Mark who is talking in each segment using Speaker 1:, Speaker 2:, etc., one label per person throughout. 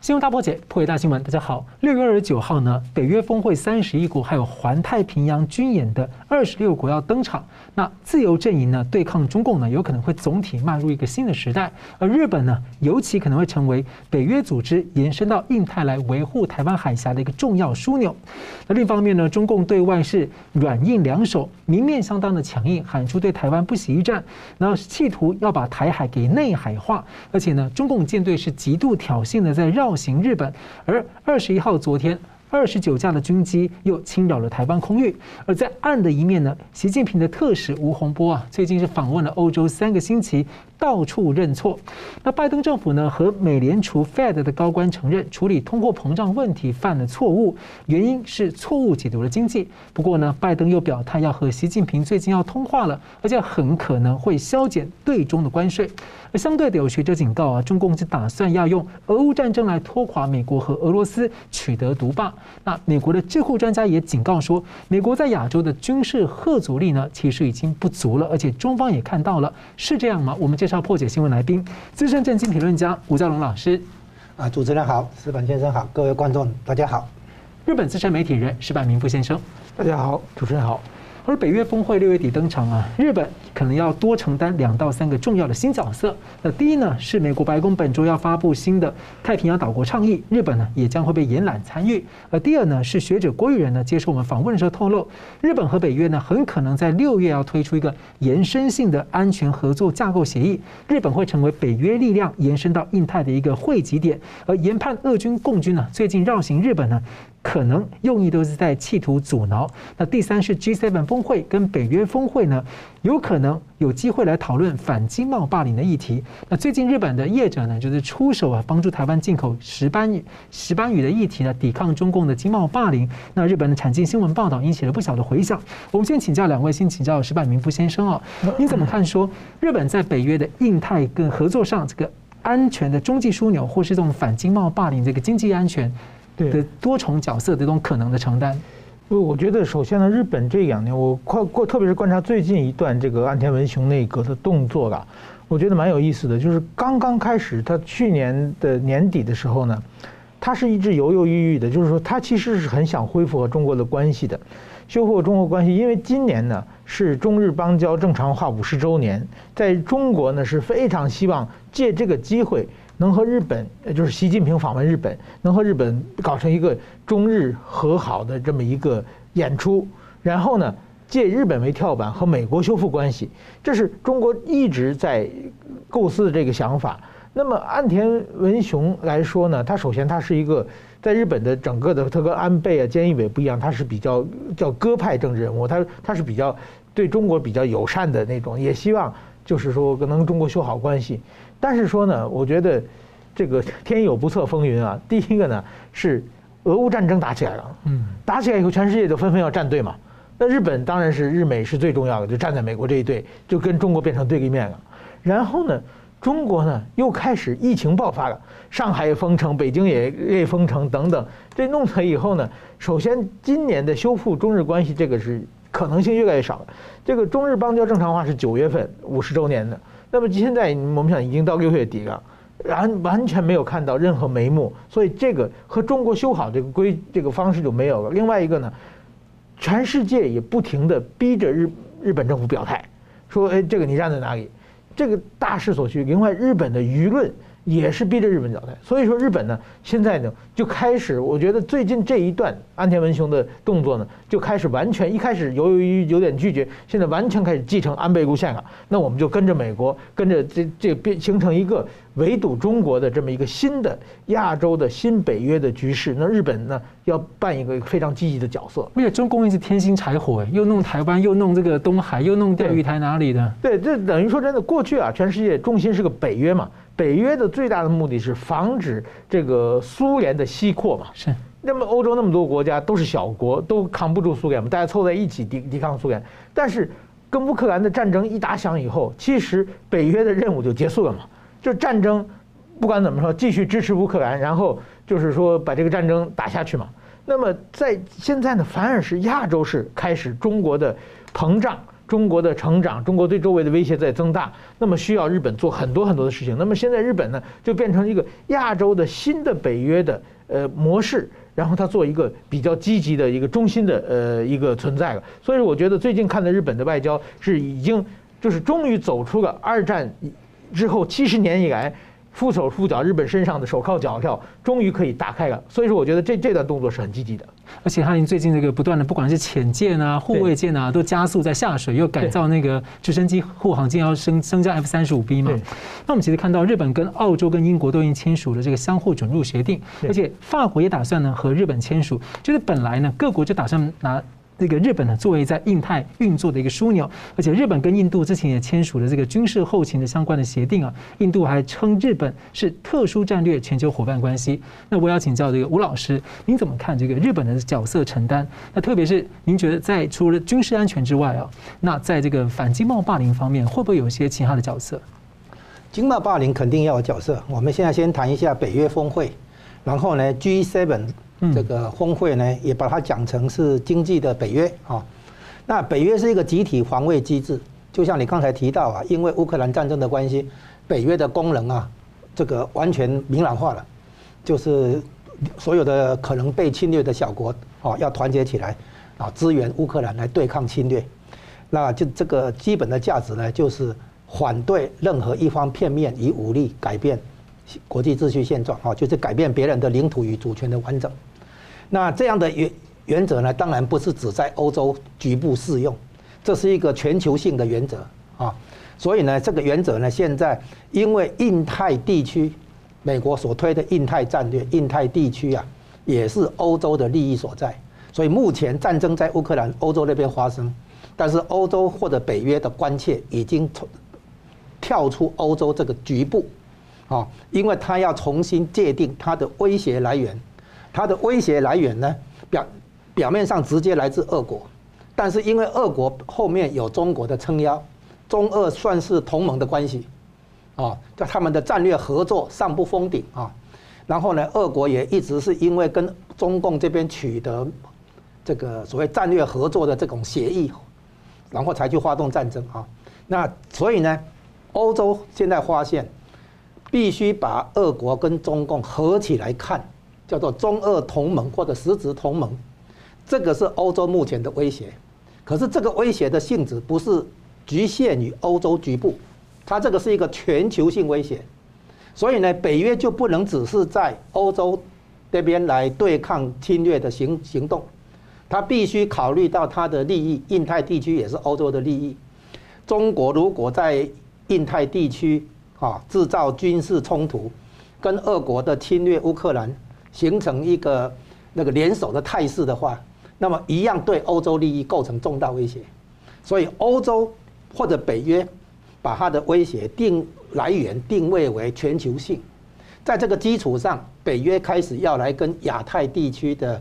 Speaker 1: 新闻大破解，破解大新闻。大家好，六月二十九号呢，北约峰会三十一国还有环太平洋军演的二十六国要登场。那自由阵营呢，对抗中共呢，有可能会总体迈入一个新的时代。而日本呢，尤其可能会成为北约组织延伸到印太来维护台湾海峡的一个重要枢纽。那另一方面呢，中共对外是软硬两手，明面相当的强硬，喊出对台湾不惜一战，然后企图要把台海给内海化。而且呢，中共舰队是极度挑衅的，在绕。绕行日本，而二十一号昨天。二十九架的军机又侵扰了台湾空域，而在暗的一面呢，习近平的特使吴洪波啊，最近是访问了欧洲三个星期，到处认错。那拜登政府呢，和美联储 Fed 的高官承认处理通货膨胀问题犯了错误，原因是错误解读了经济。不过呢，拜登又表态要和习近平最近要通话了，而且很可能会削减对中的关税。而相对的，有学者警告啊，中共是打算要用俄乌战争来拖垮美国和俄罗斯，取得独霸。那美国的智库专家也警告说，美国在亚洲的军事吓阻力呢，其实已经不足了，而且中方也看到了，是这样吗？我们介绍破解新闻来宾，资深政经评论家吴兆龙老师。
Speaker 2: 啊，主持人好，石板先生好，各位观众大家好。
Speaker 1: 日本资深媒体人石板明夫先生，
Speaker 3: 大家好，主持人好。
Speaker 1: 而北约峰会六月底登场啊，日本可能要多承担两到三个重要的新角色。那第一呢，是美国白宫本周要发布新的太平洋岛国倡议，日本呢也将会被延揽参与。而第二呢，是学者郭玉仁呢接受我们访问的时候透露，日本和北约呢很可能在六月要推出一个延伸性的安全合作架构协议，日本会成为北约力量延伸到印太的一个汇集点。而研判俄军共军呢最近绕行日本呢。可能用意都是在企图阻挠。那第三是 G7 峰会跟北约峰会呢，有可能有机会来讨论反经贸霸凌的议题。那最近日本的业者呢，就是出手啊，帮助台湾进口石斑鱼、石斑鱼的议题呢，抵抗中共的经贸霸凌。那日本的产经新闻报道引起了不小的回响。我们先请教两位，先请教石板明夫先生啊，你怎么看说日本在北约的印太跟合作上，这个安全的中继枢纽，或是这种反经贸霸凌这个经济安全？的多重角色的这种可能的承担，
Speaker 3: 不，我觉得首先呢，日本这两年我快过，特别是观察最近一段这个岸田文雄内阁的动作了，我觉得蛮有意思的。就是刚刚开始，他去年的年底的时候呢，他是一直犹犹豫豫的，就是说他其实是很想恢复和中国的关系的，修复中国关系，因为今年呢是中日邦交正常化五十周年，在中国呢是非常希望借这个机会。能和日本，就是习近平访问日本，能和日本搞成一个中日和好的这么一个演出，然后呢，借日本为跳板和美国修复关系，这是中国一直在构思的这个想法。那么岸田文雄来说呢，他首先他是一个在日本的整个的，他跟安倍啊、菅义伟不一样，他是比较叫鸽派政治人物，他他是比较对中国比较友善的那种，也希望就是说能跟中国修好关系。但是说呢，我觉得这个天有不测风云啊。第一个呢是俄乌战争打起来了，嗯，打起来以后，全世界就纷纷要站队嘛。那日本当然是日美是最重要的，就站在美国这一队，就跟中国变成对立面了。然后呢，中国呢又开始疫情爆发了，上海也封城，北京也也封城等等。这弄出来以后呢，首先今年的修复中日关系，这个是可能性越来越少了。这个中日邦交正常化是九月份五十周年的。那么现在我们想已经到六月底了，然完全没有看到任何眉目，所以这个和中国修好这个规这个方式就没有了。另外一个呢，全世界也不停地逼着日日本政府表态，说哎这个你站在哪里？这个大势所趋。另外日本的舆论。也是逼着日本表态，所以说日本呢，现在呢就开始，我觉得最近这一段安田文雄的动作呢，就开始完全一开始由于有点拒绝，现在完全开始继承安倍路线了。那我们就跟着美国，跟着这这变形成一个围堵中国的这么一个新的亚洲的新北约的局势。那日本呢要扮一个非常积极的角色。
Speaker 1: 而且中共一直添新柴火，又弄台湾，又弄这个东海，又弄钓鱼台哪里的？
Speaker 3: 对，这等于说真的，过去啊，全世界重心是个北约嘛。北约的最大的目的是防止这个苏联的西扩嘛？是。那么欧洲那么多国家都是小国，都扛不住苏联嘛？大家凑在一起抵抵抗苏联。但是跟乌克兰的战争一打响以后，其实北约的任务就结束了嘛？就战争不管怎么说，继续支持乌克兰，然后就是说把这个战争打下去嘛。那么在现在呢，反而是亚洲是开始中国的膨胀。中国的成长，中国对周围的威胁在增大，那么需要日本做很多很多的事情。那么现在日本呢，就变成一个亚洲的新的北约的呃模式，然后它做一个比较积极的一个中心的呃一个存在了。所以我觉得最近看的日本的外交是已经就是终于走出了二战之后七十年以来。束手束脚，日本身上的手铐脚镣终于可以打开了，所以说我觉得这这段动作是很积极的。
Speaker 1: 而且汉最近这个不断的，不管是潜舰啊、护卫舰啊，都加速在下水，又改造那个直升机护航舰，要升升降 F 三十五 B 嘛。那我们其实看到日本跟澳洲跟英国都已经签署了这个相互准入协定，而且法国也打算呢和日本签署，就是本来呢各国就打算拿。这个日本呢，作为在印太运作的一个枢纽，而且日本跟印度之前也签署了这个军事后勤的相关的协定啊。印度还称日本是特殊战略全球伙伴关系。那我要请教这个吴老师，您怎么看这个日本的角色承担？那特别是您觉得在除了军事安全之外啊，那在这个反经贸霸凌方面，会不会有一些其他的角色？
Speaker 2: 经贸霸凌肯定要有角色。我们现在先谈一下北约峰会，然后呢，G7。这个峰会呢，也把它讲成是经济的北约啊。那北约是一个集体防卫机制，就像你刚才提到啊，因为乌克兰战争的关系，北约的功能啊，这个完全明朗化了，就是所有的可能被侵略的小国啊，要团结起来啊，支援乌克兰来对抗侵略。那就这个基本的价值呢，就是反对任何一方片面以武力改变国际秩序现状啊，就是改变别人的领土与主权的完整。那这样的原原则呢，当然不是只在欧洲局部适用，这是一个全球性的原则啊。所以呢，这个原则呢，现在因为印太地区，美国所推的印太战略，印太地区啊，也是欧洲的利益所在。所以目前战争在乌克兰、欧洲那边发生，但是欧洲或者北约的关切已经从跳出欧洲这个局部啊，因为他要重新界定它的威胁来源。它的威胁来源呢，表表面上直接来自俄国，但是因为俄国后面有中国的撑腰，中俄算是同盟的关系，啊，就他们的战略合作上不封顶啊。然后呢，俄国也一直是因为跟中共这边取得这个所谓战略合作的这种协议，然后才去发动战争啊。那所以呢，欧洲现在发现，必须把俄国跟中共合起来看。叫做中俄同盟或者实质同盟，这个是欧洲目前的威胁。可是这个威胁的性质不是局限于欧洲局部，它这个是一个全球性威胁。所以呢，北约就不能只是在欧洲这边来对抗侵略的行行动，它必须考虑到它的利益。印太地区也是欧洲的利益。中国如果在印太地区啊制造军事冲突，跟俄国的侵略乌克兰。形成一个那个联手的态势的话，那么一样对欧洲利益构成重大威胁。所以欧洲或者北约把它的威胁定来源定位为全球性，在这个基础上，北约开始要来跟亚太地区的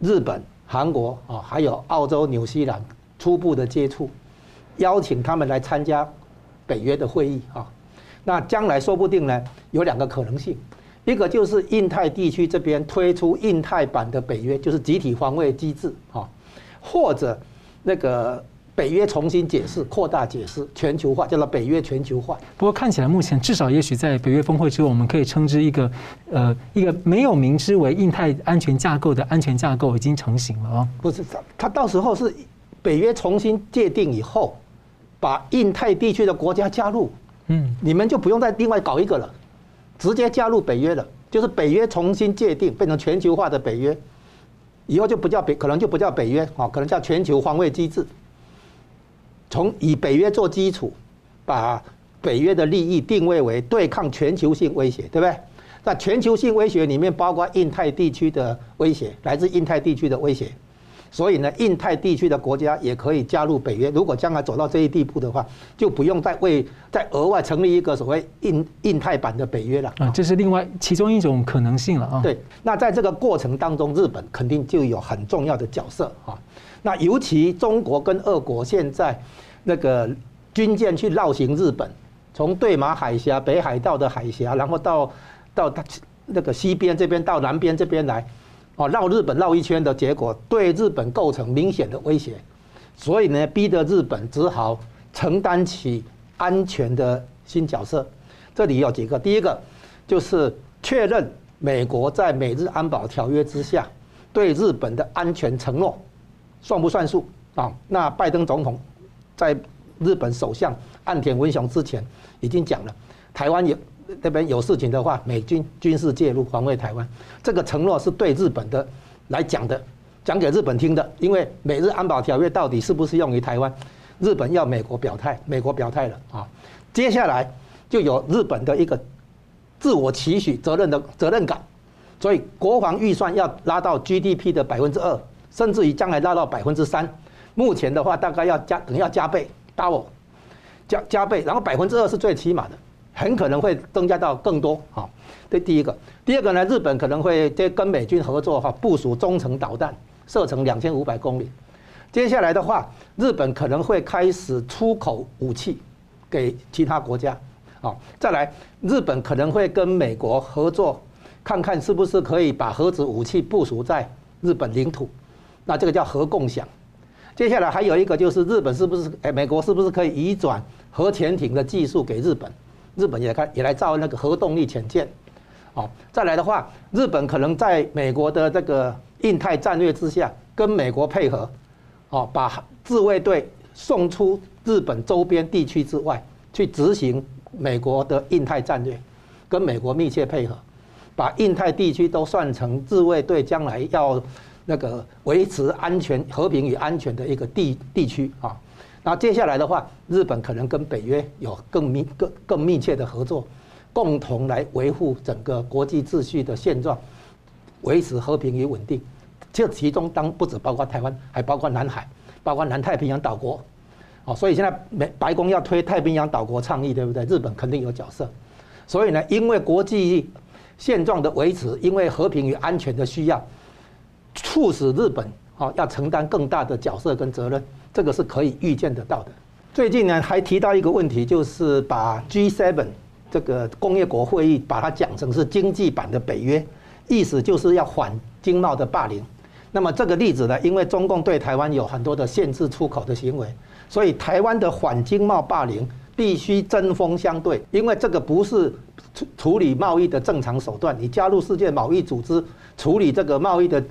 Speaker 2: 日本、韩国啊，还有澳洲、纽西兰初步的接触，邀请他们来参加北约的会议啊。那将来说不定呢，有两个可能性。一个就是印太地区这边推出印太版的北约，就是集体防卫机制啊，或者那个北约重新解释、扩大解释、全球化，叫做北约全球化。
Speaker 1: 不过看起来目前至少也许在北约峰会之后，我们可以称之一个呃一个没有明之为印太安全架构的安全架构已经成型了啊。
Speaker 2: 不是，他到时候是北约重新界定以后，把印太地区的国家加入，嗯，你们就不用再另外搞一个了。直接加入北约了，就是北约重新界定，变成全球化的北约，以后就不叫北，可能就不叫北约啊，可能叫全球防卫机制。从以北约做基础，把北约的利益定位为对抗全球性威胁，对不对？那全球性威胁里面包括印太地区的威胁，来自印太地区的威胁。所以呢，印太地区的国家也可以加入北约。如果将来走到这一地步的话，就不用再为再额外成立一个所谓印印太版的北约了。
Speaker 1: 啊，这是另外其中一种可能性了啊。
Speaker 2: 对，那在这个过程当中，日本肯定就有很重要的角色啊。那尤其中国跟俄国现在那个军舰去绕行日本，从对马海峡、北海道的海峡，然后到到它那个西边这边到南边这边来。哦，绕日本绕一圈的结果，对日本构成明显的威胁，所以呢，逼得日本只好承担起安全的新角色。这里有几个，第一个就是确认美国在美日安保条约之下对日本的安全承诺算不算数啊？那拜登总统在日本首相岸田文雄之前已经讲了，台湾有这边有事情的话，美军军事介入防卫台湾，这个承诺是对日本的来讲的，讲给日本听的。因为美日安保条约到底是不是用于台湾，日本要美国表态，美国表态了啊。接下来就有日本的一个自我期许责任的责任感，所以国防预算要拉到 GDP 的百分之二，甚至于将来拉到百分之三。目前的话，大概要加等要加倍。double 加加倍，然后百分之二是最起码的，很可能会增加到更多。好，这第一个。第二个呢，日本可能会跟美军合作哈，部署中程导弹，射程两千五百公里。接下来的话，日本可能会开始出口武器给其他国家。好，再来，日本可能会跟美国合作，看看是不是可以把核子武器部署在日本领土。那这个叫核共享。接下来还有一个就是日本是不是哎，美国是不是可以移转核潜艇的技术给日本？日本也来开也来造那个核动力潜舰。哦，再来的话，日本可能在美国的这个印太战略之下跟美国配合，哦，把自卫队送出日本周边地区之外去执行美国的印太战略，跟美国密切配合，把印太地区都算成自卫队将来要。那个维持安全、和平与安全的一个地地区啊，那接下来的话，日本可能跟北约有更密、更更密切的合作，共同来维护整个国际秩序的现状，维持和平与稳定。这其中当不止包括台湾，还包括南海，包括南太平洋岛国。哦，所以现在美白宫要推太平洋岛国倡议，对不对？日本肯定有角色。所以呢，因为国际现状的维持，因为和平与安全的需要。促使日本啊要承担更大的角色跟责任，这个是可以预见得到的。最近呢还提到一个问题，就是把 G7 这个工业国会议把它讲成是经济版的北约，意思就是要反经贸的霸凌。那么这个例子呢，因为中共对台湾有很多的限制出口的行为，所以台湾的反经贸霸凌必须针锋相对，因为这个不是处处理贸易的正常手段。你加入世界贸易组织处理这个贸易的。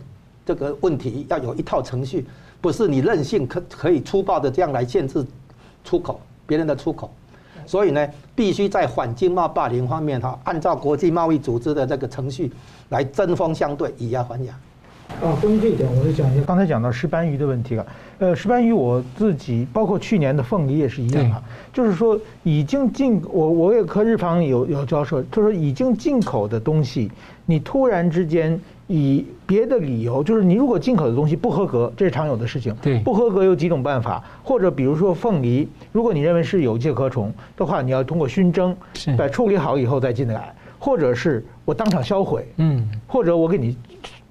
Speaker 2: 这个问题要有一套程序，不是你任性可可以粗暴的这样来限制出口别人的出口，所以呢，必须在反经贸霸凌方面哈，按照国际贸易组织的这个程序来针锋相对，以牙还牙。
Speaker 3: 啊，关于这一点，我就讲一下。刚才讲到石斑鱼的问题了。呃，石斑鱼我自己，包括去年的凤梨也是一样啊。就是说，已经进我我也和日方有有交涉，就是说已经进口的东西，你突然之间以别的理由，就是你如果进口的东西不合格，这是常有的事情。
Speaker 1: 对，
Speaker 3: 不合格有几种办法，或者比如说凤梨，如果你认为是有介壳虫的话，你要通过熏蒸，把处理好以后再进来，或者是我当场销毁，嗯，或者我给你。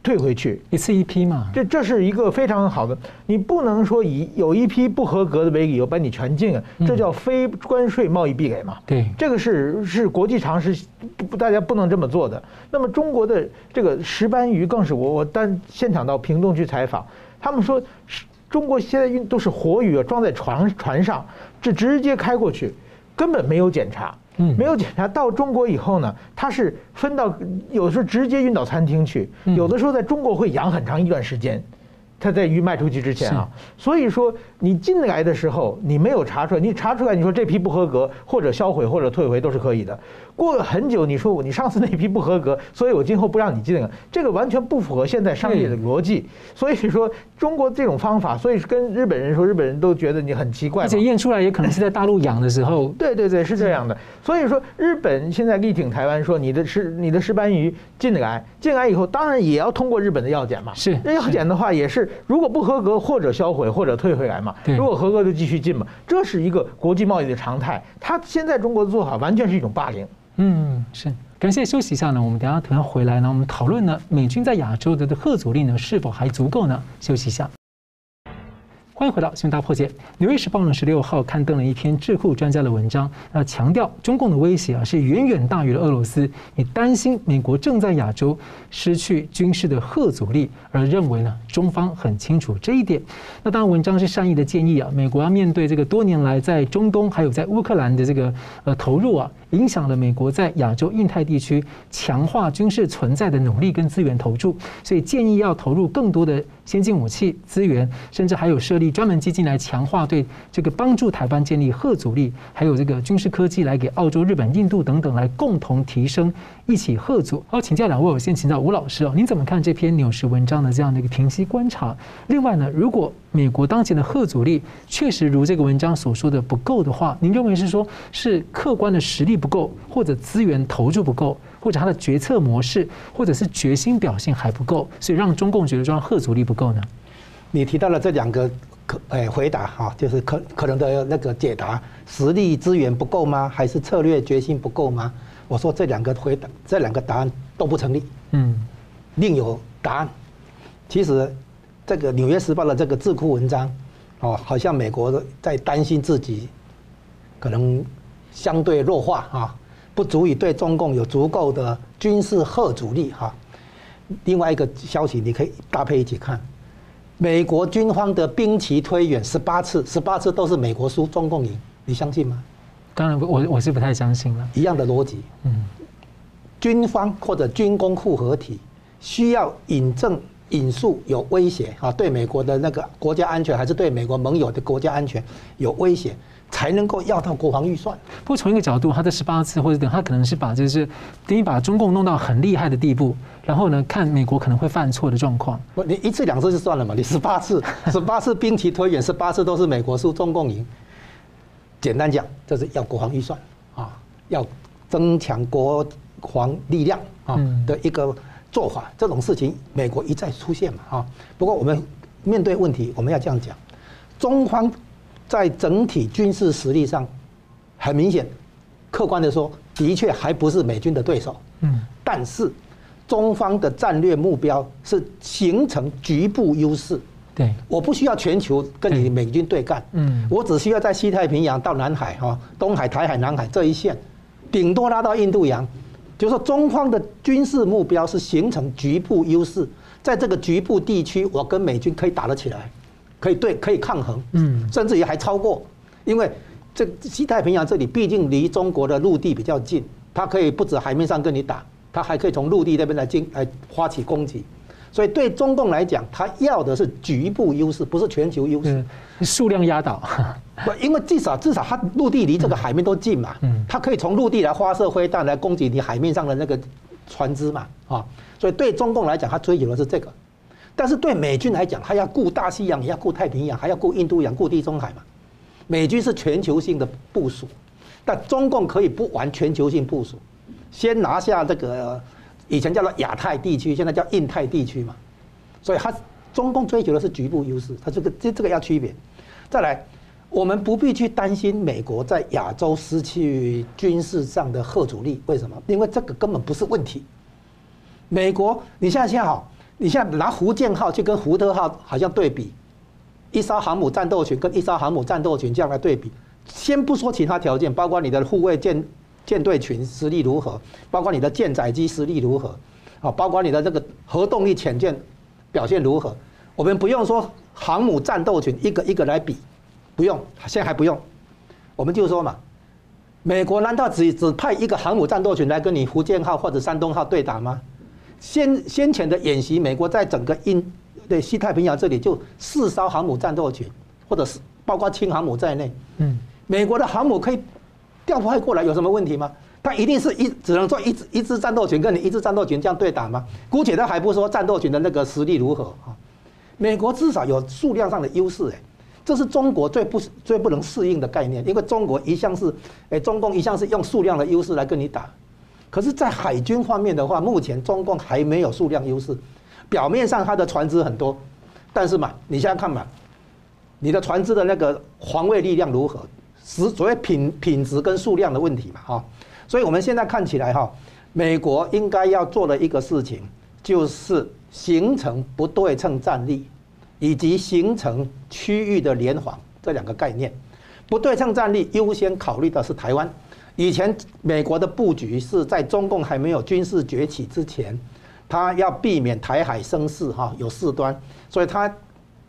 Speaker 3: 退回去
Speaker 1: 一次一批嘛，
Speaker 3: 这这是一个非常好的，你不能说以有一批不合格的为理由把你全禁了，这叫非关税贸易壁垒嘛。
Speaker 1: 对，
Speaker 3: 这个是是国际常识，不大家不能这么做的。那么中国的这个石斑鱼更是我我当现场到屏东去采访，他们说中国现在运都是活鱼啊，装在船船上，这直接开过去，根本没有检查。嗯，没有检查到中国以后呢，它是分到有的时候直接运到餐厅去，有的时候在中国会养很长一段时间。它在鱼卖出去之前啊，所以说你进来的时候你没有查出来，你查出来你说这批不合格，或者销毁或者退回都是可以的。过了很久，你说我你上次那批不合格，所以我今后不让你进了，这个完全不符合现在商业的逻辑。所以说中国这种方法，所以跟日本人说，日本人都觉得你很奇怪。
Speaker 1: 而且验出来也可能是在大陆养的时候。
Speaker 3: 对对对，是这样的。所以说日本现在力挺台湾，说你的石你的石斑鱼进来，进来以后当然也要通过日本的药检嘛。
Speaker 1: 是
Speaker 3: 药检的话也是。如果不合格，或者销毁，或者退回来嘛。如果合格就继续进嘛。这是一个国际贸易的常态。他现在中国的做法完全是一种霸凌。
Speaker 1: 嗯，是。感谢休息一下呢，我们等下等下回来呢，我们讨论呢，美军在亚洲的的吓阻力呢是否还足够呢？休息一下。欢迎回到《新闻大破解》。《纽约时报》呢十六号刊登了一篇智库专家的文章，那强调中共的威胁啊是远远大于了俄罗斯，你担心美国正在亚洲失去军事的核阻力，而认为呢中方很清楚这一点。那当然，文章是善意的建议啊，美国要面对这个多年来在中东还有在乌克兰的这个呃投入啊，影响了美国在亚洲、印太地区强化军事存在的努力跟资源投注，所以建议要投入更多的先进武器资源，甚至还有设立。专门基金来强化对这个帮助台湾建立核阻力，还有这个军事科技来给澳洲、日本、印度等等来共同提升，一起吓阻。好，请教两位，我先请教吴老师哦，您怎么看这篇纽时文章的这样的一个评析观察？另外呢，如果美国当前的核阻力确实如这个文章所说的不够的话，您认为是说是客观的实力不够，或者资源投入不够，或者他的决策模式，或者是决心表现还不够，所以让中共觉得这样吓阻力不够呢？
Speaker 2: 你提到了这两个。可诶，回答哈，就是可可能的那个解答，实力资源不够吗？还是策略决心不够吗？我说这两个回答，这两个答案都不成立。嗯，另有答案。其实，这个《纽约时报》的这个智库文章，哦，好像美国在担心自己可能相对弱化啊，不足以对中共有足够的军事核主力哈。另外一个消息，你可以搭配一起看。美国军方的兵棋推演十八次，十八次都是美国输，中共赢，你相信吗？
Speaker 1: 当然，我我是不太相信了。
Speaker 2: 一样的逻辑，嗯，军方或者军工复合体需要引证引述有威胁啊，对美国的那个国家安全，还是对美国盟友的国家安全有威胁，才能够要到国防预算。
Speaker 1: 不过从一个角度，他的十八次或者等，他可能是把就是等于把中共弄到很厉害的地步。然后呢，看美国可能会犯错的状况。
Speaker 2: 不，你一次两次就算了嘛，你十八次，十八次兵棋推演，十八次都是美国输，中共赢。简单讲，就是要国防预算啊，要增强国防力量啊的一个做法。这种事情美国一再出现嘛哈。不过我们面对问题，我们要这样讲：中方在整体军事实力上，很明显，客观的说，的确还不是美军的对手。嗯，但是。中方的战略目标是形成局部优势。对，我不需要全球跟你美军对干。嗯，我只需要在西太平洋到南海哈，东海、台海、南海这一线，顶多拉到印度洋。就是说，中方的军事目标是形成局部优势，在这个局部地区，我跟美军可以打得起来，可以对，可以抗衡。嗯，甚至于还超过，因为这西太平洋这里毕竟离中国的陆地比较近，它可以不止海面上跟你打。它还可以从陆地那边来进来发起攻击，所以对中共来讲，他要的是局部优势，不是全球优势。
Speaker 1: 数量压倒，
Speaker 2: 不，因为至少至少他陆地离这个海面都近嘛，他可以从陆地来发射飞弹来攻击你海面上的那个船只嘛，啊，所以对中共来讲，他追求的是这个。但是对美军来讲，他要顾大西洋，也要顾太平洋，还要顾印度洋，顾地中海嘛。美军是全球性的部署，但中共可以不玩全球性部署。先拿下这个，以前叫做亚太地区，现在叫印太地区嘛，所以它中共追求的是局部优势，它这个这这个要区别。再来，我们不必去担心美国在亚洲失去军事上的吓阻力，为什么？因为这个根本不是问题。美国，你现在现在好，你现在拿福建号去跟福特号好像对比，一艘航母战斗群跟一艘航母战斗群这样来对比，先不说其他条件，包括你的护卫舰。舰队群实力如何？包括你的舰载机实力如何？啊，包括你的这个核动力潜舰表现如何？我们不用说航母战斗群一个一个来比，不用，现在还不用。我们就说嘛，美国难道只只派一个航母战斗群来跟你福建号或者山东号对打吗？先先前的演习，美国在整个印对西太平洋这里就四艘航母战斗群，或者是包括轻航母在内，嗯，美国的航母可以。调派过来有什么问题吗？他一定是一只能做一支一支战斗群跟你一支战斗群这样对打吗？姑且他还不说战斗群的那个实力如何啊？美国至少有数量上的优势哎，这是中国最不最不能适应的概念，因为中国一向是哎中共一向是用数量的优势来跟你打，可是，在海军方面的话，目前中共还没有数量优势，表面上他的船只很多，但是嘛，你现在看嘛，你的船只的那个防卫力量如何？实所谓品品质跟数量的问题嘛，哈，所以我们现在看起来哈，美国应该要做的一个事情，就是形成不对称战力，以及形成区域的联防这两个概念。不对称战力优先考虑的是台湾。以前美国的布局是在中共还没有军事崛起之前，他要避免台海生事哈有事端，所以他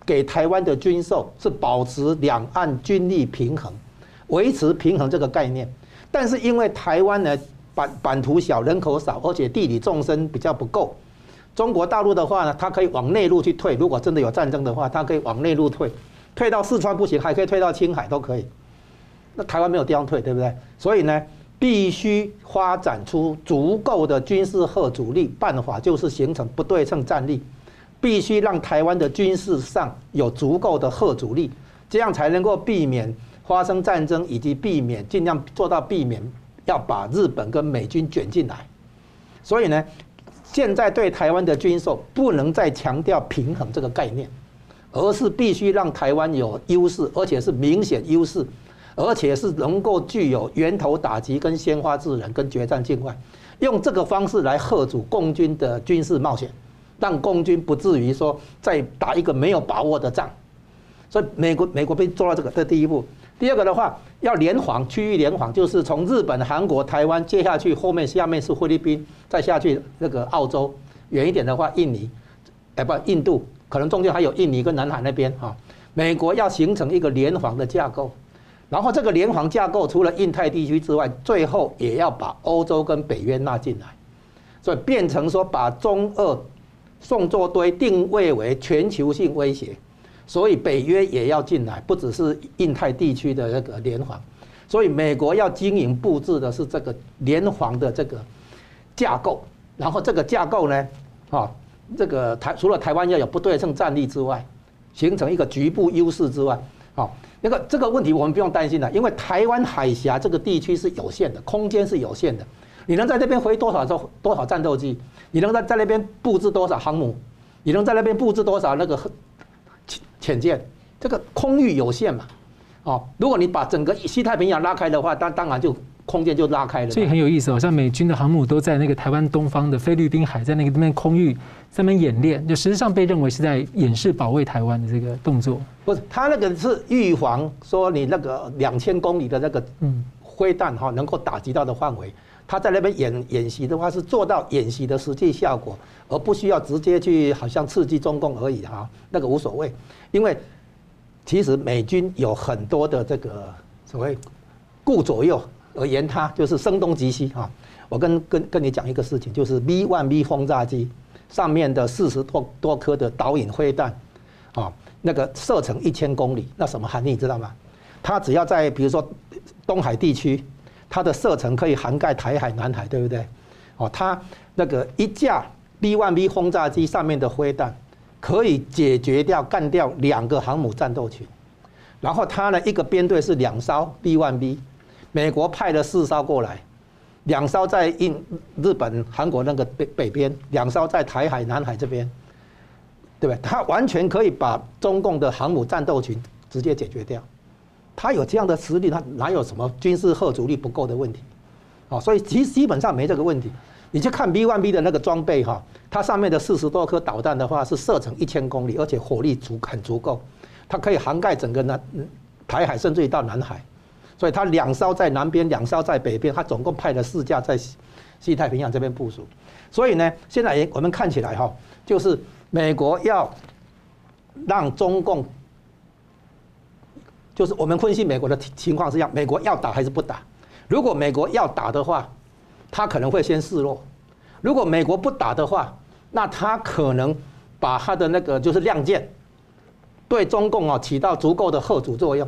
Speaker 2: 给台湾的军售是保持两岸军力平衡，维持平衡这个概念。但是因为台湾呢版版图小，人口少，而且地理纵深比较不够。中国大陆的话呢，它可以往内陆去退。如果真的有战争的话，它可以往内陆退，退到四川不行，还可以退到青海都可以。那台湾没有地方退，对不对？所以呢，必须发展出足够的军事和主力。办法就是形成不对称战力，必须让台湾的军事上有足够的吓阻力，这样才能够避免发生战争，以及避免尽量做到避免要把日本跟美军卷进来。所以呢，现在对台湾的军售不能再强调平衡这个概念，而是必须让台湾有优势，而且是明显优势。而且是能够具有源头打击、跟先发制人、跟决战境外，用这个方式来吓阻共军的军事冒险，让共军不至于说再打一个没有把握的仗。所以美国美国被做到这个，这第一步。第二个的话，要联防，区域联防，就是从日本、韩国、台湾接下去，后面下面是菲律宾，再下去那个澳洲，远一点的话，印尼，哎不，印度，可能中间还有印尼跟南海那边啊。美国要形成一个联防的架构。然后这个联防架构除了印太地区之外，最后也要把欧洲跟北约纳进来，所以变成说把中俄宋作堆定位为全球性威胁，所以北约也要进来，不只是印太地区的那个联防，所以美国要经营布置的是这个联防的这个架构，然后这个架构呢，啊，这个台除了台湾要有不对称战力之外，形成一个局部优势之外，啊。那个这个问题我们不用担心了，因为台湾海峡这个地区是有限的，空间是有限的。你能在这边飞多少艘多少战斗机？你能在在那边布置多少航母？你能在那边布置多少那个潜潜舰？这个空域有限嘛？哦，如果你把整个西太平洋拉开的话，当当然就。空间就拉开了，
Speaker 1: 所以很有意思。好像美军的航母都在那个台湾东方的菲律宾海，在那个那边空域上面演练，就实际上被认为是在演示保卫台湾的这个动作。
Speaker 2: 不是，他那个是预防说你那个两千公里的那个嗯灰弹哈能够打击到的范围。他在那边演演习的话，是做到演习的实际效果，而不需要直接去好像刺激中共而已哈。那个无所谓，因为其实美军有很多的这个所谓顾左右。而言他就是声东击西啊！我跟跟跟你讲一个事情，就是 B1B 轰炸机上面的四十多多颗的导引飞弹，啊，那个射程一千公里，那什么含义你知道吗？它只要在比如说东海地区，它的射程可以涵盖台海、南海，对不对？哦，它那个一架 B1B 轰炸机上面的飞弹，可以解决掉、干掉两个航母战斗群，然后他呢一个编队是两艘 B1B。美国派了四艘过来，两艘在印日本、韩国那个北北边，两艘在台海、南海这边，对不对？他完全可以把中共的航母战斗群直接解决掉。他有这样的实力，他哪有什么军事吓阻力不够的问题？啊，所以其基本上没这个问题。你去看 B1B 的那个装备哈，它上面的四十多颗导弹的话是射程一千公里，而且火力足很足够，它可以涵盖整个南台海，甚至于到南海。所以它两艘在南边，两艘在北边，它总共派了四架在西太平洋这边部署。所以呢，现在我们看起来哈，就是美国要让中共，就是我们分析美国的情况是这样：美国要打还是不打？如果美国要打的话，他可能会先示弱；如果美国不打的话，那他可能把他的那个就是亮剑，对中共啊起到足够的后阻作用。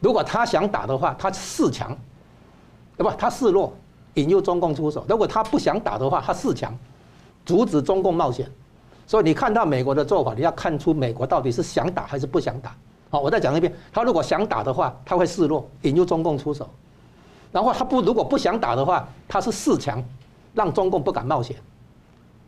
Speaker 2: 如果他想打的话，他示强，对吧？他示弱，引诱中共出手。如果他不想打的话，他示强，阻止中共冒险。所以你看到美国的做法，你要看出美国到底是想打还是不想打。好，我再讲一遍，他如果想打的话，他会示弱，引诱中共出手。然后他不如果不想打的话，他是四强，让中共不敢冒险。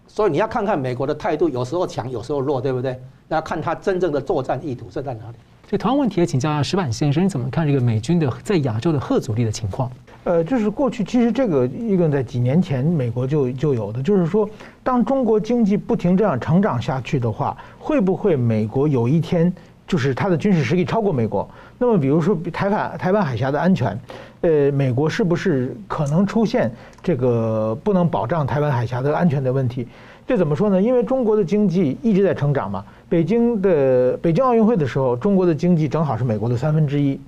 Speaker 2: 所以你要看看美国的态度，有时候强，有时候弱，对不对？那要看他真正的作战意图是在哪里。
Speaker 1: 所以同样问题也请教一下矢板先生，你怎么看这个美军的在亚洲的核阻力的情况？
Speaker 3: 呃，就是过去其实这个一个在几年前美国就就有的，就是说，当中国经济不停这样成长下去的话，会不会美国有一天就是它的军事实力超过美国？那么比如说台湾台湾海峡的安全，呃，美国是不是可能出现这个不能保障台湾海峡的安全的问题？这怎么说呢？因为中国的经济一直在成长嘛。北京的北京奥运会的时候，中国的经济正好是美国的三分之一。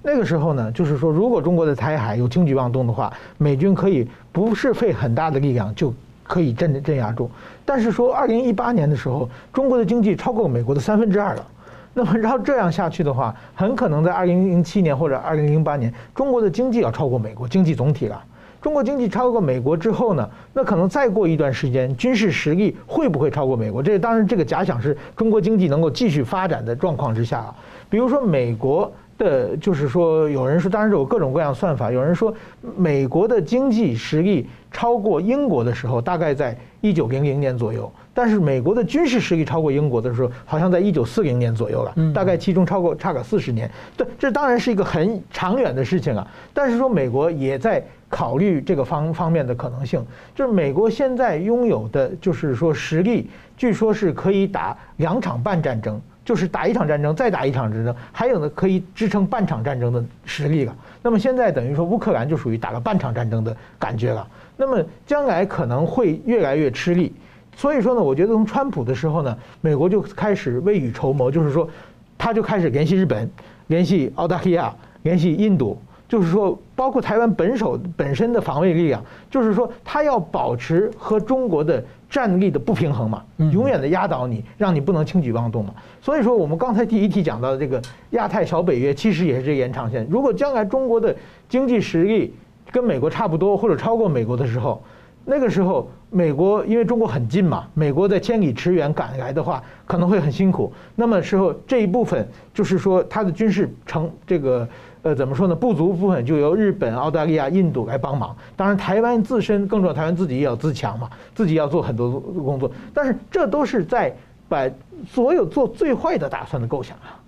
Speaker 3: 那个时候呢，就是说，如果中国的台海有轻举妄动的话，美军可以不是费很大的力量就可以镇镇压住。但是说，二零一八年的时候，中国的经济超过美国的三分之二了。那么，然后这样下去的话，很可能在二零零七年或者二零零八年，中国的经济要超过美国经济总体了。中国经济超过美国之后呢，那可能再过一段时间，军事实力会不会超过美国？这当然，这个假想是中国经济能够继续发展的状况之下啊。比如说美国。的，就是说，有人说，当然是有各种各样算法。有人说，美国的经济实力超过英国的时候，大概在一九零零年左右；但是美国的军事实力超过英国的时候，好像在一九四零年左右了。大概其中超过差个四十年。对，这当然是一个很长远的事情啊。但是说美国也在考虑这个方方面的可能性，就是美国现在拥有的，就是说实力，据说是可以打两场半战争。就是打一场战争，再打一场战争，还有呢，可以支撑半场战争的实力了。那么现在等于说乌克兰就属于打了半场战争的感觉了。那么将来可能会越来越吃力。所以说呢，我觉得从川普的时候呢，美国就开始未雨绸缪，就是说，他就开始联系日本、联系澳大利亚、联系印度，就是说，包括台湾本手本身的防卫力量，就是说，他要保持和中国的。战力的不平衡嘛，永远的压倒你，让你不能轻举妄动嘛。所以说，我们刚才第一题讲到的这个亚太小北约，其实也是这个延长线。如果将来中国的经济实力跟美国差不多，或者超过美国的时候，那个时候美国因为中国很近嘛，美国在千里驰援赶来的话，可能会很辛苦。那么时候这一部分就是说，它的军事成这个。呃，怎么说呢？不足部分就由日本、澳大利亚、印度来帮忙。当然，台湾自身更重要，台湾自己也要自强嘛，自己要做很多工作。但是，这都是在把所有做最坏的打算的构想啊！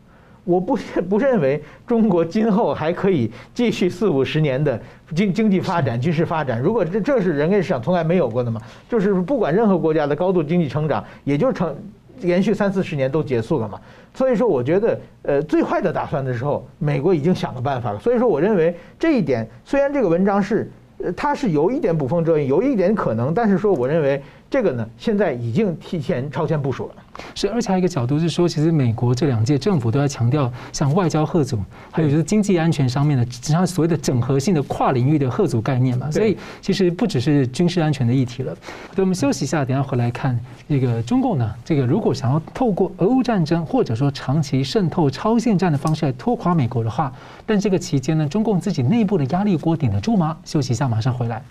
Speaker 3: 我不 不认为中国今后还可以继续四五十年的经经济发展、军事发展。如果这这是人类史上从来没有过的嘛，就是不管任何国家的高度经济成长，也就成。连续三四十年都结束了嘛，所以说我觉得，呃，最坏的打算的时候，美国已经想了办法了。所以说，我认为这一点虽然这个文章是，呃，它是有一点捕风捉影，有一点可能，但是说我认为。这个呢，现在已经提前超前部署了。
Speaker 1: 是，而且还有一个角度是说，其实美国这两届政府都在强调，像外交贺组，还有就是经济安全上面的，实际上所谓的整合性的跨领域的贺组概念嘛。所以其实不只是军事安全的议题了。对，我们休息一下，等下回来看这个中共呢，这个如果想要透过俄乌战争或者说长期渗透超限战的方式来拖垮美国的话，但这个期间呢，中共自己内部的压力锅顶得住吗？休息一下，马上回来。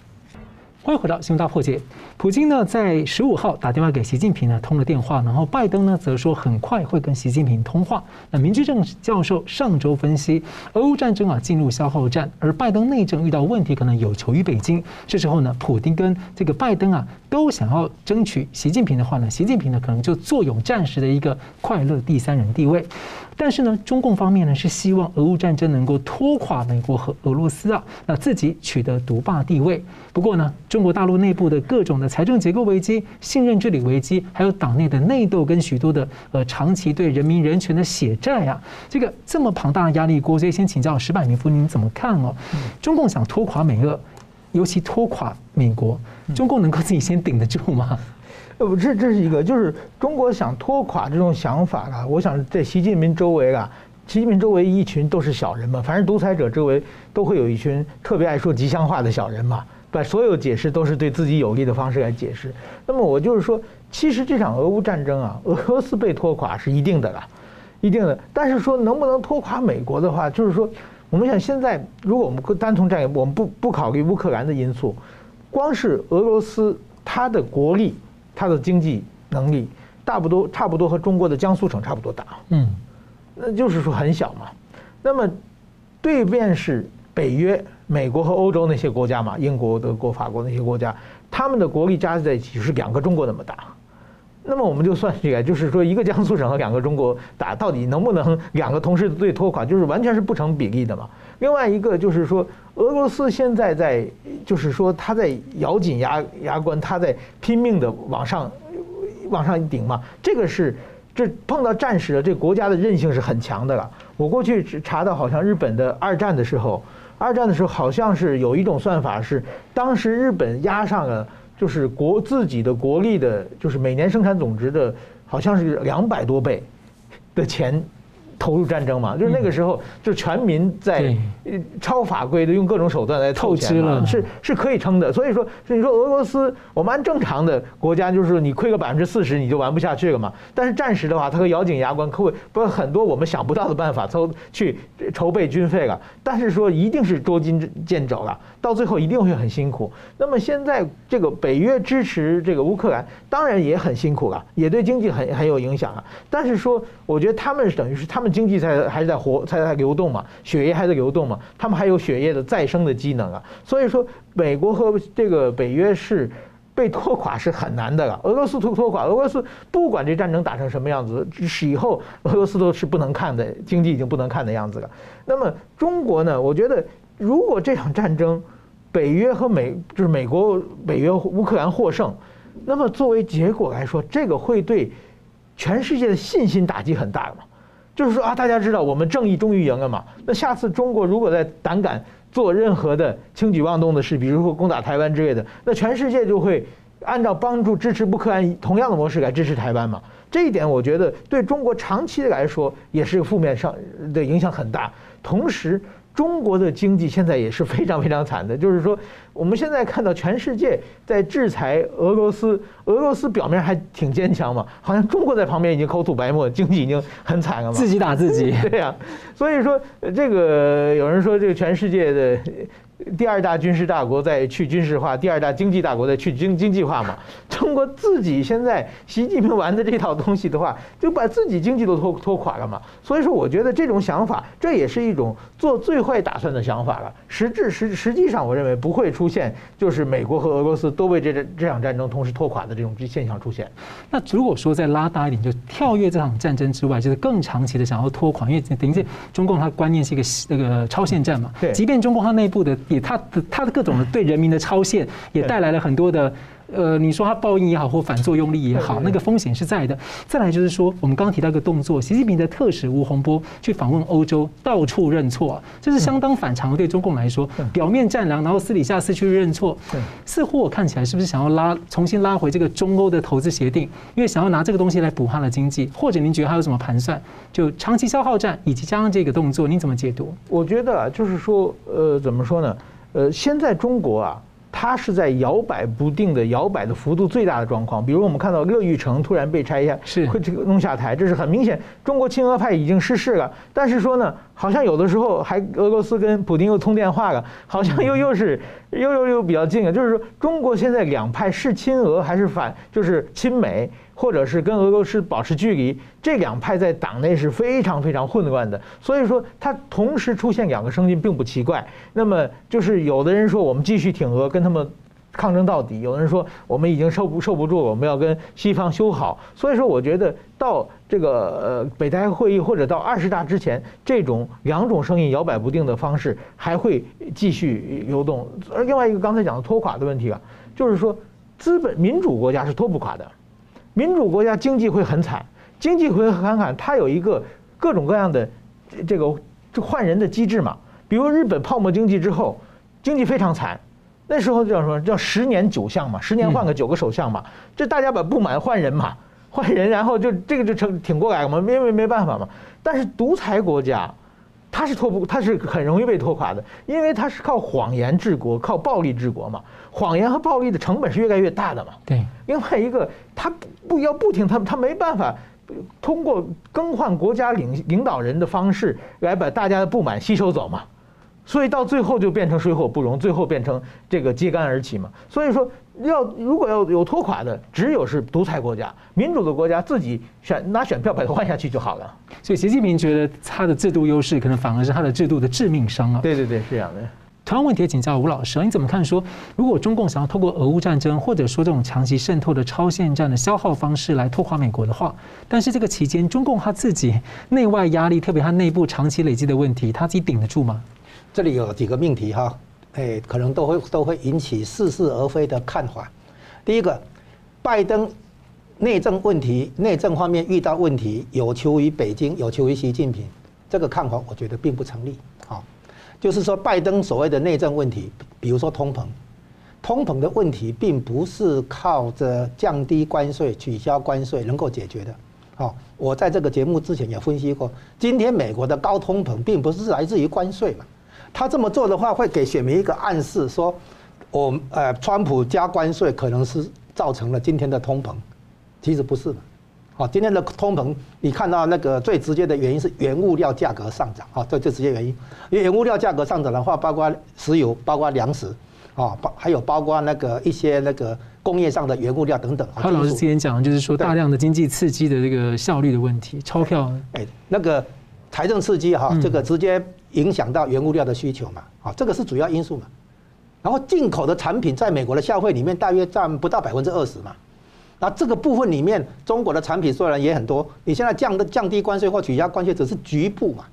Speaker 1: 欢迎回到新闻大破解。普京呢，在十五号打电话给习近平呢，通了电话。然后拜登呢，则说很快会跟习近平通话。那明居正教授上周分析，俄乌战争啊进入消耗战，而拜登内政遇到问题，可能有求于北京。这时候呢，普丁跟这个拜登啊，都想要争取习近平的话呢，习近平呢，可能就坐拥暂时的一个快乐第三人地位。但是呢，中共方面呢是希望俄乌战争能够拖垮美国和俄罗斯啊，那自己取得独霸地位。不过呢，中国大陆内部的各种的财政结构危机、信任治理危机，还有党内的内斗跟许多的呃长期对人民人权的血债啊，这个这么庞大的压力锅，所以先请教石柏明夫，您怎么看哦？中共想拖垮美俄，尤其拖垮美国，中共能够自己先顶得住吗？
Speaker 3: 呃不，这这是一个，就是中国想拖垮这种想法了。我想在习近平周围啊，习近平周围一群都是小人嘛，反正独裁者周围都会有一群特别爱说吉祥话的小人嘛，把所有解释都是对自己有利的方式来解释。那么我就是说，其实这场俄乌战争啊，俄罗斯被拖垮是一定的了，一定的。但是说能不能拖垮美国的话，就是说，我们想现在如果我们单从战略，我们不不考虑乌克兰的因素，光是俄罗斯它的国力。它的经济能力大不多，差不多和中国的江苏省差不多大，嗯，那就是说很小嘛。那么对面是北约，美国和欧洲那些国家嘛，英国、德国、法国那些国家，他们的国力加在一起是两个中国那么大。那么我们就算起来，就是说一个江苏省和两个中国打，到底能不能两个同时对拖垮，就是完全是不成比例的嘛。另外一个就是说，俄罗斯现在在，就是说他在咬紧牙牙关，他在拼命的往上往上顶嘛。这个是这碰到战时了，这国家的韧性是很强的了。我过去查到，好像日本的二战的时候，二战的时候好像是有一种算法是，当时日本压上了。就是国自己的国力的，就是每年生产总值的，好像是两百多倍的钱。投入战争嘛，就是那个时候，就是全民在超法规的用各种手段来凑钱了，是是可以撑的。所以说，你说俄罗斯，我们按正常的国家，就是你亏个百分之四十，你就玩不下去了嘛。但是战时的话，他会咬紧牙关，可会不很多我们想不到的办法筹去筹备军费了。但是说一定是捉襟见肘了，到最后一定会很辛苦。那么现在这个北约支持这个乌克兰，当然也很辛苦了，也对经济很很有影响啊。但是说，我觉得他们是等于是他们。经济在还是在活，才在流动嘛，血液还在流动嘛，他们还有血液的再生的机能啊，所以说美国和这个北约是被拖垮是很难的了。俄罗斯拖拖垮，俄罗斯不管这战争打成什么样子，是以后俄罗斯都是不能看的，经济已经不能看的样子了。那么中国呢？我觉得如果这场战争北约和美就是美国北约乌克兰获胜，那么作为结果来说，这个会对全世界的信心打击很大嘛。就是说啊，大家知道我们正义终于赢了嘛？那下次中国如果再胆敢做任何的轻举妄动的事，比如说攻打台湾之类的，那全世界就会按照帮助支持乌克兰同样的模式来支持台湾嘛？这一点我觉得对中国长期的来说也是负面上的影响很大，同时。中国的经济现在也是非常非常惨的，就是说，我们现在看到全世界在制裁俄罗斯，俄罗斯表面还挺坚强嘛，好像中国在旁边已经口吐白沫，经济已经很惨了嘛，
Speaker 1: 自己打自己。
Speaker 3: 对呀，所以说这个有人说这个全世界的。第二大军事大国在去军事化，第二大经济大国在去经经济化嘛。中国自己现在习近平玩的这套东西的话，就把自己经济都拖拖垮了嘛。所以说，我觉得这种想法，这也是一种做最坏打算的想法了。实质实实际上，我认为不会出现就是美国和俄罗斯都为这这这场战争同时拖垮的这种现象出现。
Speaker 1: 那如果说再拉大一点，就跳跃这场战争之外，就是更长期的想要拖垮，因为等于是中共它观念是一个那个超限战嘛。
Speaker 3: 对，
Speaker 1: 即便中共它内部的。也它的他的各种的对人民的超限，也带来了很多的，呃，你说他报应也好，或反作用力也好，那个风险是在的。再来就是说，我们刚刚提到一个动作，习近平的特使吴洪波去访问欧洲，到处认错，这是相当反常的。对中共来说，表面战狼，然后私底下四处认错，似乎我看起来是不是想要拉重新拉回这个中欧的投资协定？因为想要拿这个东西来补他的经济，或者您觉得他有什么盘算？就长期消耗战以及加上这个动作，您怎么解读？
Speaker 3: 我觉得啊，就是说，呃，怎么说呢？呃，现在中国啊，它是在摇摆不定的，摇摆的幅度最大的状况。比如我们看到乐玉成突然被拆下，
Speaker 1: 是会
Speaker 3: 这个弄下台，这是很明显，中国亲俄派已经失势了。但是说呢，好像有的时候还俄罗斯跟普京又通电话了，好像又又是又又又比较近了。就是说，中国现在两派是亲俄还是反，就是亲美。或者是跟俄罗斯保持距离，这两派在党内是非常非常混乱的，所以说它同时出现两个声音并不奇怪。那么就是有的人说我们继续挺俄，跟他们抗争到底；有的人说我们已经受不受不住了，我们要跟西方修好。所以说，我觉得到这个呃北戴会议或者到二十大之前，这种两种声音摇摆不定的方式还会继续流动。而另外一个刚才讲的拖垮的问题啊，就是说资本民主国家是拖不垮的。民主国家经济会很惨，经济会很惨，它有一个各种各样的这个这换人的机制嘛。比如日本泡沫经济之后，经济非常惨，那时候叫什么？叫十年九相嘛，十年换个九个首相嘛。这大家把不满换人嘛，换人，然后就这个就成挺过来了嘛，因为没办法嘛。但是独裁国家。他是拖不，他是很容易被拖垮的，因为他是靠谎言治国，靠暴力治国嘛。谎言和暴力的成本是越来越大的嘛。
Speaker 1: 对。
Speaker 3: 另外一个，他不要不听他，他没办法通过更换国家领领导人的方式来把大家的不满吸收走嘛。所以到最后就变成水火不容，最后变成这个揭竿而起嘛。所以说，要如果要有拖垮的，只有是独裁国家，民主的国家自己选拿选票把它换下去就好了。
Speaker 1: 所以习近平觉得他的制度优势，可能反而是他的制度的致命伤啊。
Speaker 3: 对对对，是这样的。
Speaker 1: 同样问题也请教吴老师，你怎么看说，如果中共想要透过俄乌战争，或者说这种长期渗透的超限战的消耗方式来拖垮美国的话，但是这个期间中共他自己内外压力，特别他内部长期累积的问题，他自己顶得住吗？
Speaker 2: 这里有几个命题哈，哎，可能都会都会引起似是而非的看法。第一个，拜登。内政问题，内政方面遇到问题，有求于北京，有求于习近平，这个看法我觉得并不成立。啊，就是说，拜登所谓的内政问题，比如说通膨，通膨的问题并不是靠着降低关税、取消关税能够解决的。好，我在这个节目之前也分析过，今天美国的高通膨并不是来自于关税嘛，他这么做的话，会给选民一个暗示，说我呃，川普加关税可能是造成了今天的通膨。其实不是的，好，今天的通膨，你看到那个最直接的原因是原物料价格上涨，啊，这最直接原因。因为原物料价格上涨的话，包括石油，包括粮食，啊，包还有包括那个一些那个工业上的原物料等等。
Speaker 1: 他老师之前讲的就是说大量的经济刺激的这个效率的问题，钞票，
Speaker 2: 哎，那个财政刺激哈，这个直接影响到原物料的需求嘛，啊，这个是主要因素嘛。然后进口的产品在美国的消费里面大约占不到百分之二十嘛。那这个部分里面，中国的产品虽然也很多，你现在降的降低关税或取消关税只是局部嘛，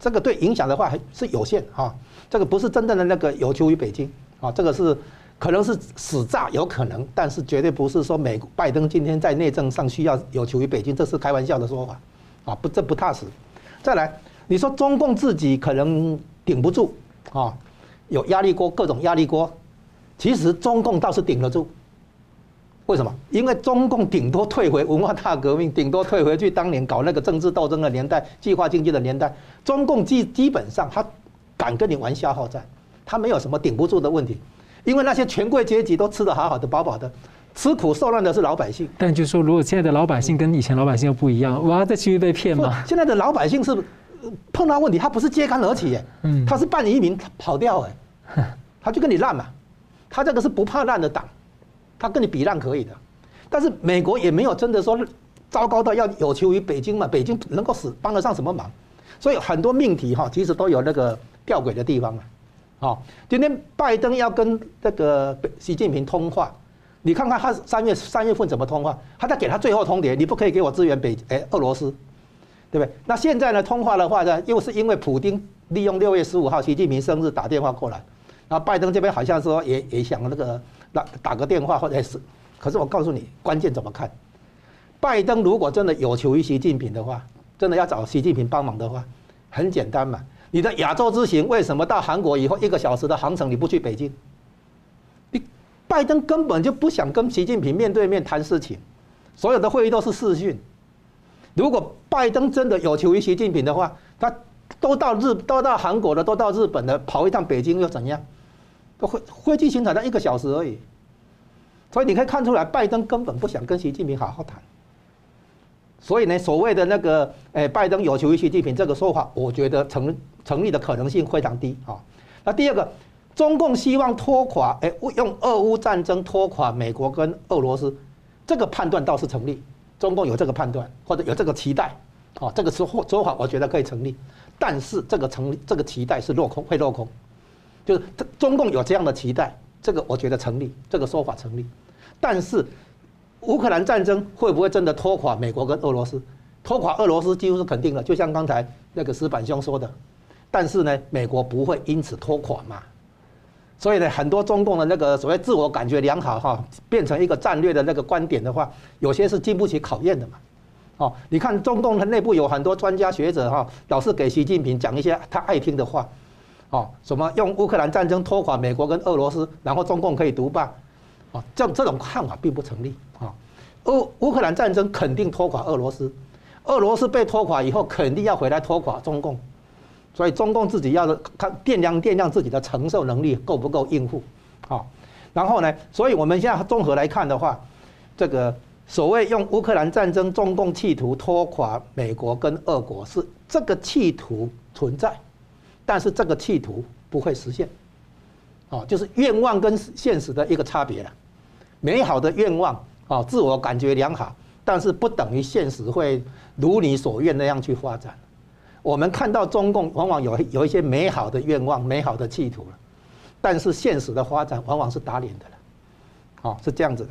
Speaker 2: 这个对影响的话还是有限啊，这个不是真正的那个有求于北京啊，这个是可能是死诈有可能，但是绝对不是说美拜登今天在内政上需要有求于北京，这是开玩笑的说法啊，不这不踏实。再来，你说中共自己可能顶不住啊，有压力锅各种压力锅，其实中共倒是顶得住。为什么？因为中共顶多退回文化大革命，顶多退回去当年搞那个政治斗争的年代、计划经济的年代。中共基基本上他敢跟你玩消耗战，他没有什么顶不住的问题，因为那些权贵阶级都吃得好好的、饱饱的，吃苦受难的是老百姓。
Speaker 1: 但就是说，如果现在的老百姓跟以前老百姓又不一样，我要再继续被骗吗？
Speaker 2: 现在的老百姓是碰到问题，他不是揭竿而起，嗯，他是半移民跑掉，哎，他就跟你烂嘛，他这个是不怕烂的党。他跟你比烂可以的，但是美国也没有真的说糟糕到要有求于北京嘛，北京能够使帮得上什么忙？所以很多命题哈，其实都有那个吊诡的地方啊。好，今天拜登要跟这个习近平通话，你看看他三月三月份怎么通话？他在给他最后通牒，你不可以给我支援北哎俄罗斯，对不对？那现在呢通话的话呢，又是因为普丁利用六月十五号习近平生日打电话过来，然后拜登这边好像说也也想那个。打打个电话或者是，可是我告诉你，关键怎么看？拜登如果真的有求于习近平的话，真的要找习近平帮忙的话，很简单嘛。你的亚洲之行为什么到韩国以后一个小时的航程你不去北京？你拜登根本就不想跟习近平面对面谈事情，所有的会议都是视讯。如果拜登真的有求于习近平的话，他都到日都到韩国了，都到日本了，跑一趟北京又怎样？飞飞机行程才一个小时而已，所以你可以看出来，拜登根本不想跟习近平好好谈。所以呢，所谓的那个，哎，拜登有求于习近平这个说法，我觉得成成立的可能性非常低啊。那第二个，中共希望拖垮，哎，用俄乌战争拖垮美国跟俄罗斯，这个判断倒是成立，中共有这个判断或者有这个期待，啊，这个说说法我觉得可以成立，但是这个成这个期待是落空，会落空。就是中共有这样的期待，这个我觉得成立，这个说法成立。但是乌克兰战争会不会真的拖垮美国跟俄罗斯？拖垮俄罗斯几乎是肯定的，就像刚才那个石板兄说的。但是呢，美国不会因此拖垮嘛。所以呢，很多中共的那个所谓自我感觉良好哈，变成一个战略的那个观点的话，有些是经不起考验的嘛。哦，你看中共的内部有很多专家学者哈，老是给习近平讲一些他爱听的话。哦，什么用乌克兰战争拖垮美国跟俄罗斯，然后中共可以独霸？啊，这这种看法并不成立啊。乌乌克兰战争肯定拖垮俄罗斯，俄罗斯被拖垮以后，肯定要回来拖垮中共，所以中共自己要看掂量掂量自己的承受能力够不够应付。好，然后呢，所以我们现在综合来看的话，这个所谓用乌克兰战争，中共企图拖垮美国跟俄国，是这个企图存在。但是这个企图不会实现，哦，就是愿望跟现实的一个差别了。美好的愿望，啊，自我感觉良好，但是不等于现实会如你所愿那样去发展。我们看到中共往往有有一些美好的愿望、美好的企图了，但是现实的发展往往是打脸的了，好，是这样子的。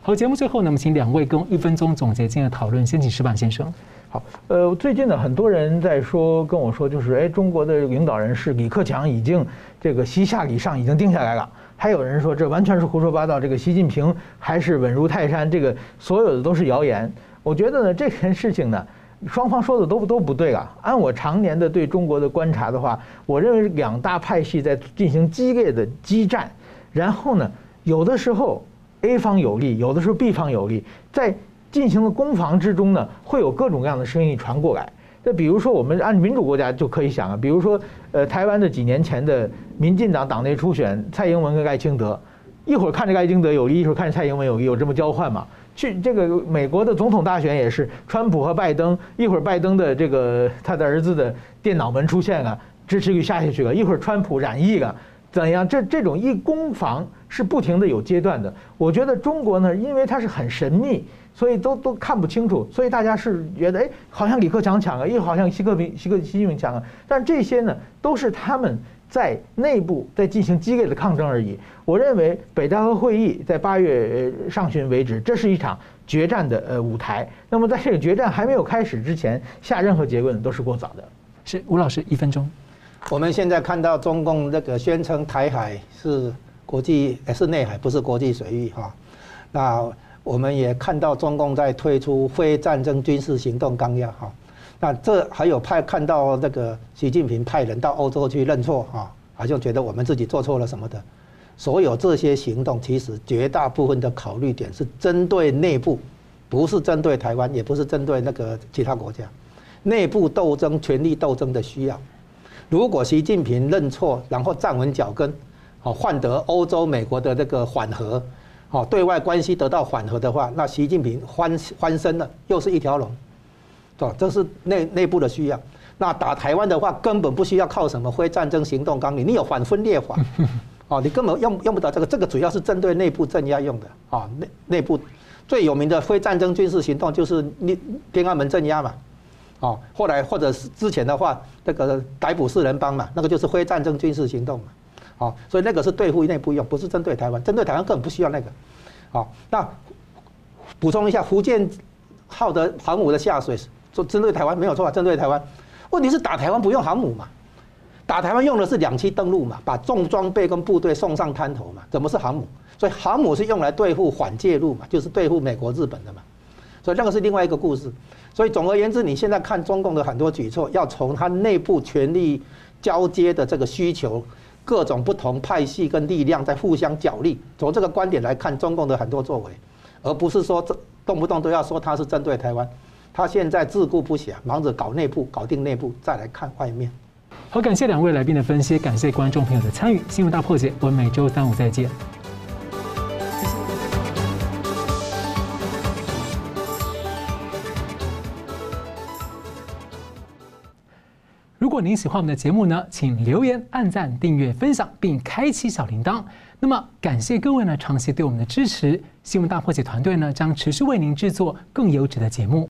Speaker 1: 好，节目最后呢，我们请两位跟一分钟总结今天的讨论。先请石板先生。
Speaker 3: 好，呃，最近呢，很多人在说，跟我说，就是，哎，中国的领导人是李克强已经这个西下礼上已经定下来了。还有人说这完全是胡说八道，这个习近平还是稳如泰山，这个所有的都是谣言。我觉得呢，这件事情呢，双方说的都都不对啊。按我常年的对中国的观察的话，我认为两大派系在进行激烈的激战，然后呢，有的时候。A 方有利，有的时候 B 方有利，在进行的攻防之中呢，会有各种各样的声音传过来。那比如说，我们按民主国家就可以想啊，比如说，呃，台湾的几年前的民进党党内初选，蔡英文跟赖清德，一会儿看着赖清德有利，一会儿看着蔡英文有利，有这么交换嘛？去这个美国的总统大选也是，川普和拜登，一会儿拜登的这个他的儿子的电脑门出现了，支持率下下去了，一会儿川普染疫了。怎样？这这种一攻防是不停的有阶段的。我觉得中国呢，因为它是很神秘，所以都都看不清楚，所以大家是觉得，哎，好像李克强强了，又好像习近平习习近平强了。但这些呢，都是他们在内部在进行激烈的抗争而已。我认为北戴河会议在八月上旬为止，这是一场决战的呃舞台。那么在这个决战还没有开始之前，下任何结论都是过早的。
Speaker 1: 是吴老师，一分钟。
Speaker 2: 我们现在看到中共那个宣称台海是国际，是内海，不是国际水域哈。那我们也看到中共在推出非战争军事行动纲要哈。那这还有派看到那个习近平派人到欧洲去认错啊，好像觉得我们自己做错了什么的。所有这些行动，其实绝大部分的考虑点是针对内部，不是针对台湾，也不是针对那个其他国家。内部斗争、权力斗争的需要。如果习近平认错，然后站稳脚跟，好换得欧洲、美国的这个缓和，好对外关系得到缓和的话，那习近平翻翻身了，又是一条龙，对吧？这是内内部的需要。那打台湾的话，根本不需要靠什么非战争行动纲领，你有反分裂法，哦，你根本用用不到这个，这个主要是针对内部镇压用的，啊，内内部最有名的非战争军事行动就是你天安门镇压嘛。哦，后来或者是之前的话，那个逮捕四人帮嘛，那个就是非战争军事行动嘛。哦，所以那个是对付内部用，不是针对台湾，针对台湾根本不需要那个。好，那补充一下，福建号的航母的下水，说针对台湾没有错，针对台湾。问题是打台湾不用航母嘛？打台湾用的是两栖登陆嘛，把重装备跟部队送上滩头嘛，怎么是航母？所以航母是用来对付反介入嘛，就是对付美国、日本的嘛。所以那个是另外一个故事。所以总而言之，你现在看中共的很多举措，要从它内部权力交接的这个需求，各种不同派系跟力量在互相角力。从这个观点来看，中共的很多作为，而不是说这动不动都要说它是针对台湾。他现在自顾不暇，忙着搞内部，搞定内部，再来看外面。
Speaker 1: 好，感谢两位来宾的分析，感谢观众朋友的参与。新闻大破解，我们每周三五再见。如果您喜欢我们的节目呢，请留言、按赞、订阅、分享，并开启小铃铛。那么，感谢各位呢长期对我们的支持。新闻大破解团队呢将持续为您制作更优质的节目。